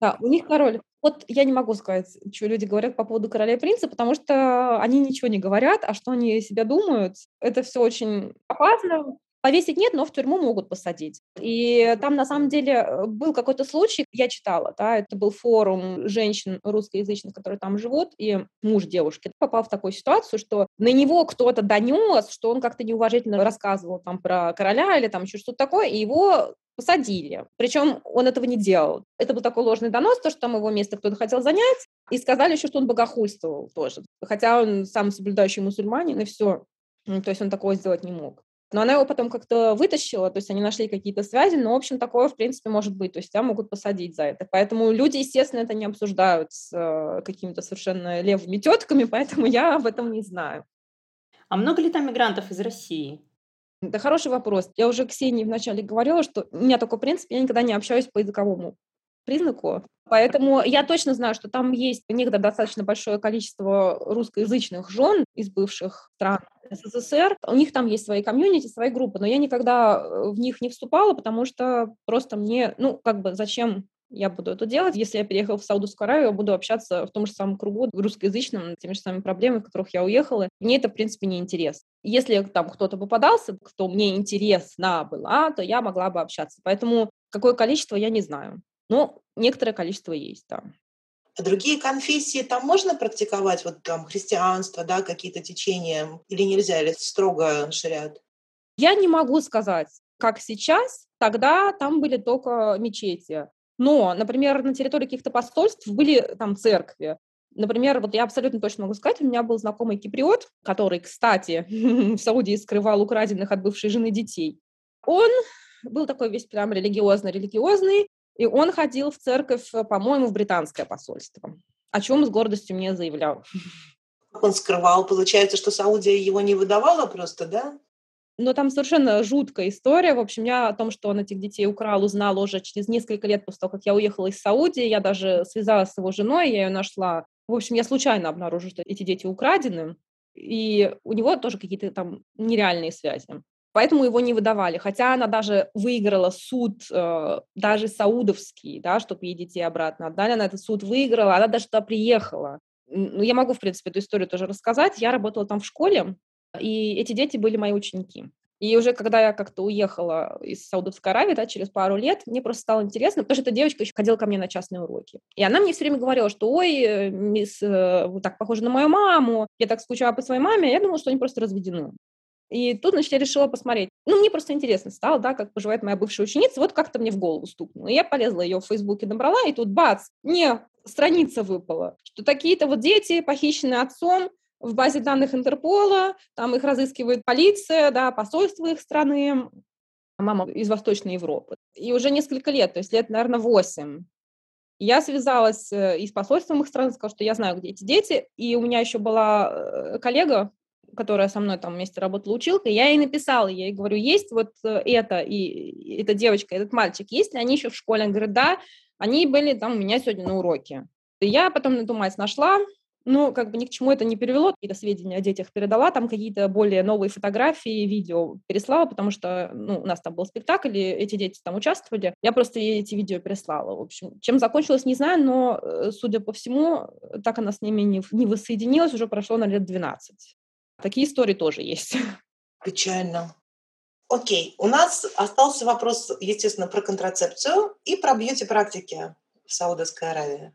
Да, у них король. Вот я не могу сказать, что люди говорят по поводу короля и принца, потому что они ничего не говорят, а что они себя думают, это все очень опасно. Повесить нет, но в тюрьму могут посадить. И там на самом деле э, был какой-то случай, я читала, да, это был форум женщин русскоязычных, которые там живут, и муж девушки попал в такую ситуацию, что на него кто-то донес, что он как-то неуважительно рассказывал там про короля или там еще что-то такое, и его посадили. Причем он этого не делал. Это был такой ложный донос, то, что там его место кто-то хотел занять, и сказали еще, что он богохульствовал тоже. Хотя он сам соблюдающий мусульманин, и все. То есть он такого сделать не мог. Но она его потом как-то вытащила, то есть они нашли какие-то связи, но, в общем, такое, в принципе, может быть, то есть тебя могут посадить за это. Поэтому люди, естественно, это не обсуждают с э, какими-то совершенно левыми тетками, поэтому я об этом не знаю. А много ли там мигрантов из России? Это хороший вопрос. Я уже Ксении вначале говорила, что у меня такой принцип, я никогда не общаюсь по языковому признаку. Поэтому я точно знаю, что там есть некогда достаточно большое количество русскоязычных жен из бывших стран СССР. У них там есть свои комьюнити, свои группы, но я никогда э, в них не вступала, потому что просто мне, ну, как бы, зачем я буду это делать. Если я переехала в Саудовскую Аравию, я буду общаться в том же самом кругу, русскоязычном, теми же самыми проблемами, в которых я уехала. Мне это, в принципе, не интересно. Если там кто-то попадался, кто мне интересна была, то я могла бы общаться. Поэтому какое количество, я не знаю. Но некоторое количество есть, да. А другие конфессии там можно практиковать, вот там христианство, да, какие-то течения, или нельзя, или строго шариат? Я не могу сказать, как сейчас, тогда там были только мечети. Но, например, на территории каких-то посольств были там церкви. Например, вот я абсолютно точно могу сказать, у меня был знакомый киприот, который, кстати, в Саудии скрывал украденных от бывшей жены детей. Он был такой весь прям религиозно-религиозный, и он ходил в церковь, по-моему, в британское посольство, о чем с гордостью мне заявлял. Он скрывал, получается, что Саудия его не выдавала просто, да? Но там совершенно жуткая история. В общем, я о том, что он этих детей украл, узнала уже через несколько лет после того, как я уехала из Саудии. Я даже связалась с его женой, я ее нашла. В общем, я случайно обнаружила, что эти дети украдены. И у него тоже какие-то там нереальные связи. Поэтому его не выдавали. Хотя она даже выиграла суд, э, даже саудовский, да, чтобы ей детей обратно отдали. Она этот суд выиграла, она даже туда приехала. Ну, я могу, в принципе, эту историю тоже рассказать. Я работала там в школе, и эти дети были мои ученики. И уже когда я как-то уехала из Саудовской Аравии, да, через пару лет, мне просто стало интересно, потому что эта девочка еще ходила ко мне на частные уроки. И она мне все время говорила, что, ой, э, мисс, э, вы так похожи на мою маму, я так скучала по своей маме, я думала, что они просто разведены. И тут, значит, я решила посмотреть. Ну, мне просто интересно стало, да, как поживает моя бывшая ученица. Вот как-то мне в голову стукнуло. И я полезла ее в Фейсбуке, набрала, и тут бац, мне страница выпала, что такие-то вот дети похищены отцом, в базе данных Интерпола, там их разыскивает полиция, да, посольство их страны, мама из Восточной Европы. И уже несколько лет, то есть лет, наверное, восемь. Я связалась э, и с посольством их страны, сказала, что я знаю, где эти дети. И у меня еще была э, коллега, которая со мной там вместе работала училкой, я ей написала, я ей говорю, есть вот э, это, и эта девочка, этот мальчик, есть ли они еще в школе? Она говорит, да, они были там у меня сегодня на уроке. И я потом эту мать нашла, ну, как бы ни к чему это не перевело, какие-то сведения о детях передала, там какие-то более новые фотографии, видео переслала, потому что, ну, у нас там был спектакль, и эти дети там участвовали. Я просто ей эти видео переслала. В общем, чем закончилось, не знаю, но, э, судя по всему, так она с ними не, не воссоединилась, уже прошло на лет 12. Такие истории тоже есть. Печально. Окей, у нас остался вопрос, естественно, про контрацепцию и про бьюти-практики в Саудовской Аравии.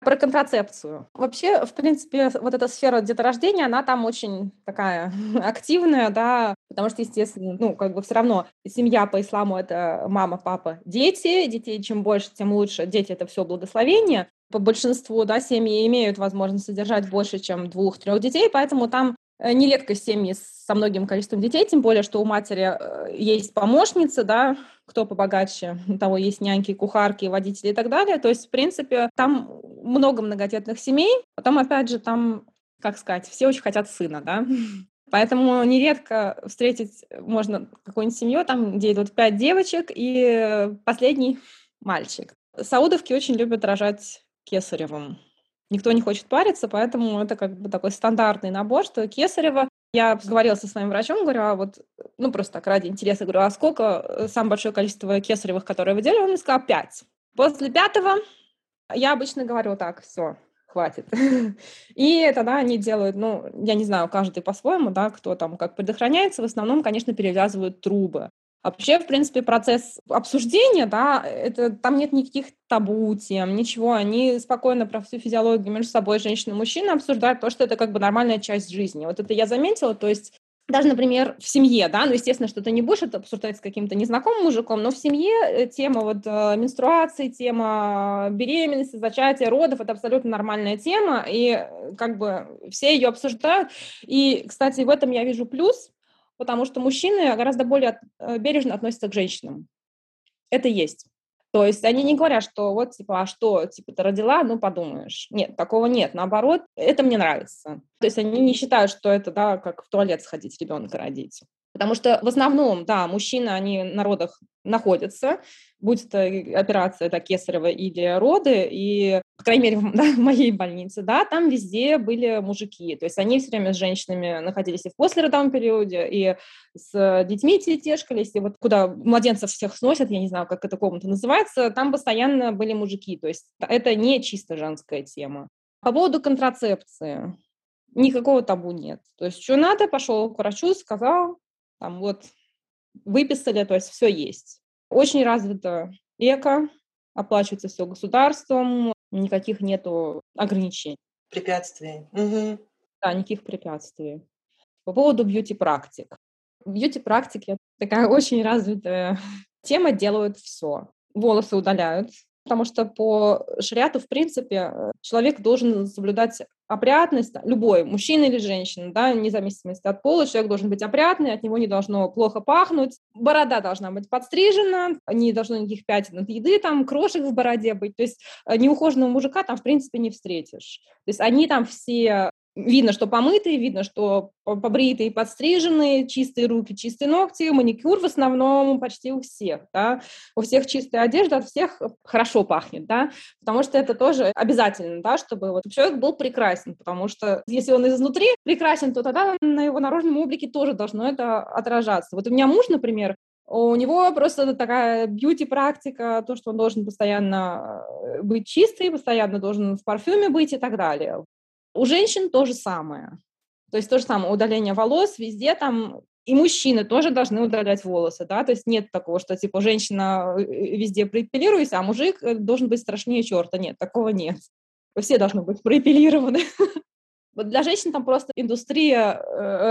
Про контрацепцию. Вообще, в принципе, вот эта сфера деторождения, она там очень такая активная, да, потому что, естественно, ну, как бы все равно семья по исламу — это мама, папа, дети. Детей чем больше, тем лучше. Дети — это все благословение. По большинству, да, семьи имеют возможность содержать больше, чем двух-трех детей, поэтому там э, нередко семьи со многим количеством детей, тем более, что у матери э, есть помощница, да, кто побогаче, у того есть няньки, кухарки, водители и так далее. То есть, в принципе, там много многодетных семей. Потом, опять же, там, как сказать, все очень хотят сына, да. Поэтому нередко встретить можно какую-нибудь семью, там, где идут пять девочек и последний мальчик. Саудовки очень любят рожать кесаревым. Никто не хочет париться, поэтому это как бы такой стандартный набор, что кесарево. Я говорила со своим врачом, говорю, а вот, ну, просто так ради интереса, говорю, а сколько э, самое большое количество кесаревых, которые вы делали? Он мне сказал пять. После пятого я обычно говорю так, все, хватит. И тогда они делают, ну, я не знаю, каждый по-своему, да, кто там как предохраняется, в основном, конечно, перевязывают трубы. Вообще, в принципе, процесс обсуждения, да, это, там нет никаких табу тем, ничего. Они спокойно про всю физиологию между собой, женщины и мужчины, обсуждают то, что это как бы нормальная часть жизни. Вот это я заметила, то есть даже, например, в семье, да, ну, естественно, что ты не будешь это обсуждать с каким-то незнакомым мужиком, но в семье э, тема вот э, менструации, тема беременности, зачатия, родов – это абсолютно нормальная тема, и э, как бы все ее обсуждают. И, кстати, в этом я вижу плюс, потому что мужчины гораздо более бережно относятся к женщинам. Это есть. То есть они не говорят, что вот, типа, а что, типа, ты родила, ну, подумаешь. Нет, такого нет. Наоборот, это мне нравится. То есть они не считают, что это, да, как в туалет сходить ребенка родить. Потому что в основном, да, мужчины, они на родах находятся, будь это операция это кесарева или роды, и, по крайней мере, в, да, в моей больнице, да, там везде были мужики, то есть они все время с женщинами находились и в послеродовом периоде, и с детьми телетешкались, и вот куда младенцев всех сносят, я не знаю, как эта комната называется, там постоянно были мужики, то есть это не чисто женская тема. По поводу контрацепции. Никакого табу нет. То есть, что надо, пошел к врачу, сказал, там вот выписали, то есть все есть. Очень развито эко, оплачивается все государством, никаких нету ограничений. Препятствий. Угу. Да, никаких препятствий. По поводу бьюти-практик. Бьюти-практики – такая очень развитая тема, делают все. Волосы удаляют, потому что по шариату, в принципе, человек должен соблюдать опрятность, любой, мужчина или женщина, да, вне от пола, человек должен быть опрятный, от него не должно плохо пахнуть, борода должна быть подстрижена, не должно никаких пятен от еды, там, крошек в бороде быть, то есть э, неухоженного мужика там, в принципе, не встретишь. То есть они там все Видно, что помытые, видно, что побритые, подстриженные, чистые руки, чистые ногти, маникюр в основном почти у всех, да, у всех чистая одежда, от всех хорошо пахнет, да, потому что это тоже обязательно, да, чтобы вот человек был прекрасен, потому что если он изнутри прекрасен, то тогда на его наружном облике тоже должно это отражаться. Вот у меня муж, например, у него просто такая бьюти-практика, то, что он должен постоянно э, быть чистый, постоянно должен в парфюме быть и так далее. У женщин то же самое. То есть то же самое, удаление волос везде там, и мужчины тоже должны удалять волосы, да, то есть нет такого, что типа женщина э, э, везде проэпилируется, а мужик э, должен быть страшнее черта, нет, такого нет. Все должны быть проэпилированы. Вот для женщин там просто индустрия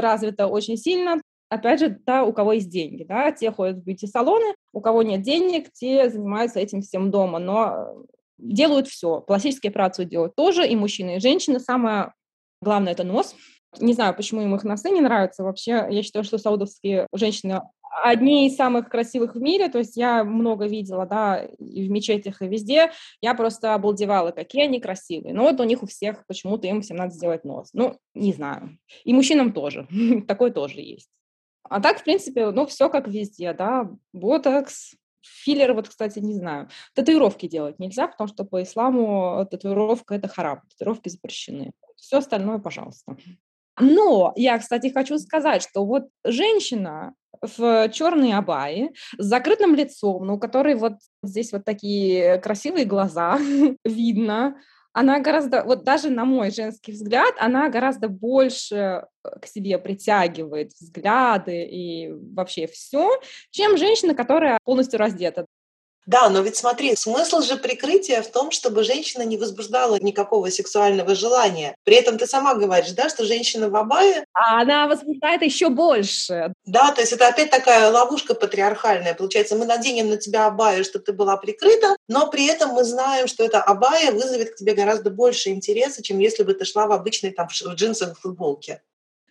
развита очень сильно. Опять же, да, у кого есть деньги, да, те ходят в бьюти-салоны, у кого нет денег, те занимаются этим всем дома, но делают все. Пластические операции делают тоже, и мужчины, и женщины. Самое главное – это нос. Не знаю, почему им их носы не нравятся. Вообще, я считаю, что саудовские женщины одни из самых красивых в мире, то есть я много видела, да, и в мечетях, и везде, я просто обалдевала, какие они красивые. Но вот у них у всех почему-то им всем надо сделать нос. Ну, не знаю. И мужчинам тоже. Такое тоже есть. А так, в принципе, ну, все как везде, да, ботокс, Филлеры, вот, кстати, не знаю. Татуировки делать нельзя, потому что по исламу татуировка – это харам. Татуировки запрещены. Все остальное, пожалуйста. Но я, кстати, хочу сказать, что вот женщина в черной абае с закрытым лицом, ну, у которой вот здесь вот такие красивые глаза, видно, она гораздо, вот даже на мой женский взгляд, она гораздо больше э, к себе притягивает взгляды и вообще все, чем женщина, которая полностью раздета. Да, но ведь смотри, смысл же прикрытия в том, чтобы женщина не возбуждала никакого сексуального желания. При этом ты сама говоришь, да, что женщина в абае... А она возбуждает еще больше. Да, то есть это опять такая ловушка патриархальная. Получается, мы наденем на тебя абаю, чтобы ты была прикрыта, но при этом мы знаем, что эта абая вызовет к тебе гораздо больше интереса, чем если бы ты шла в обычной там в джинсовой футболке.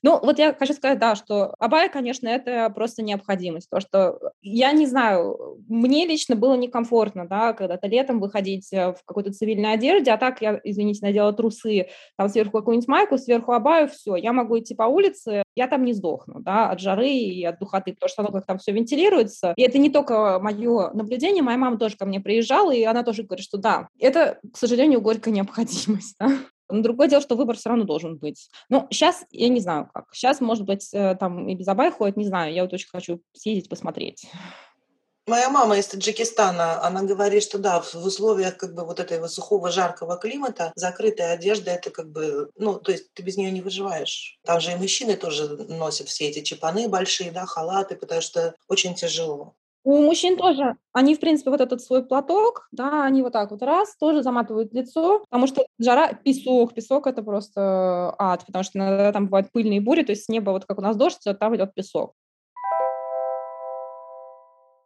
Ну, вот я хочу сказать, да, что абая, конечно, это просто необходимость. То, что я не знаю, мне лично было некомфортно, да, когда-то летом выходить э, в какой-то цивильной одежде, а так я, извините, надела трусы, там сверху какую-нибудь майку, сверху абаю, все, я могу идти по улице, я там не сдохну, да, от жары и от духоты, потому что оно как там все вентилируется. И это не только мое наблюдение, моя мама тоже ко мне приезжала, и она тоже говорит, что да, это, к сожалению, горькая необходимость, да. Но другое дело, что выбор все равно должен быть. Ну, сейчас я не знаю как. Сейчас, может быть, э, там и Безабай ходит, не знаю. Я вот очень хочу съездить посмотреть. Моя мама из Таджикистана, она говорит, что да, в условиях как бы вот этого сухого, жаркого климата закрытая одежда, это как бы, ну, то есть ты без нее не выживаешь. Там же и мужчины тоже носят все эти чепаны большие, да, халаты, потому что очень тяжело. У мужчин тоже, они, в принципе, вот этот свой платок, да, они вот так вот раз, тоже заматывают лицо, потому что жара, песок, песок это просто ад, потому что иногда там бывают пыльные бури, то есть с неба, вот как у нас дождь, там идет песок.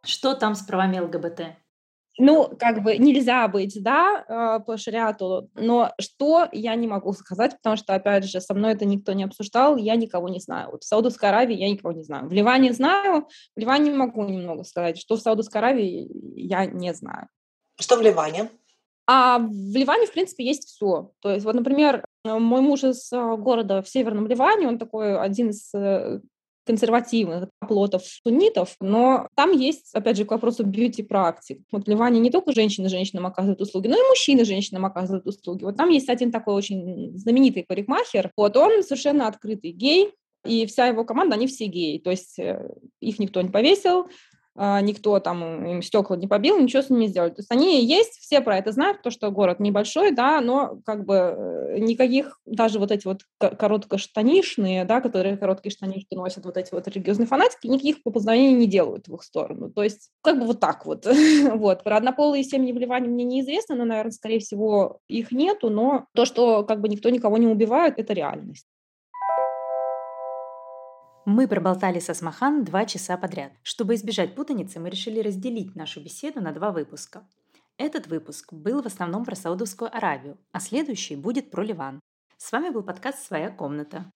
Что там с правами ЛГБТ? Ну, как бы нельзя быть, да, а, по шариату, но что я не могу сказать, потому что, опять же, со мной это никто не обсуждал, я никого не знаю. Вот в Саудовской Аравии я никого не знаю. В Ливане знаю, в Ливане могу немного сказать, что в Саудовской Аравии я не знаю. Что в Ливане? А в Ливане, в принципе, есть все. То есть, вот, например, мой муж из а, города в Северном Ливане, он такой один из э, консервативных оплотов суннитов, но там есть, опять же, к вопросу бьюти-практик. Вот в Ливане не только женщины женщинам оказывают услуги, но и мужчины женщинам оказывают услуги. Вот там есть один такой очень знаменитый парикмахер, вот он совершенно открытый гей, и вся его команда, они все геи, то есть э, их никто не повесил, никто там им стекла не побил, ничего с ними не сделали. То есть они есть, все про это знают, то, что город небольшой, да, но как бы э, никаких, даже вот эти вот короткоштанишные, да, которые короткие штанишки носят вот эти вот религиозные фанатики, никаких поползновений не делают в их сторону. То есть как бы вот так вот. вот. Про однополые семьи в Ливане мне неизвестно, но, наверное, скорее всего, их нету, но то, что как бы никто никого не убивает, это реальность. Мы проболтали со Смахан два часа подряд. Чтобы избежать путаницы, мы решили разделить нашу беседу на два выпуска. Этот выпуск был в основном про Саудовскую Аравию, а следующий будет про Ливан. С вами был подкаст «Своя комната».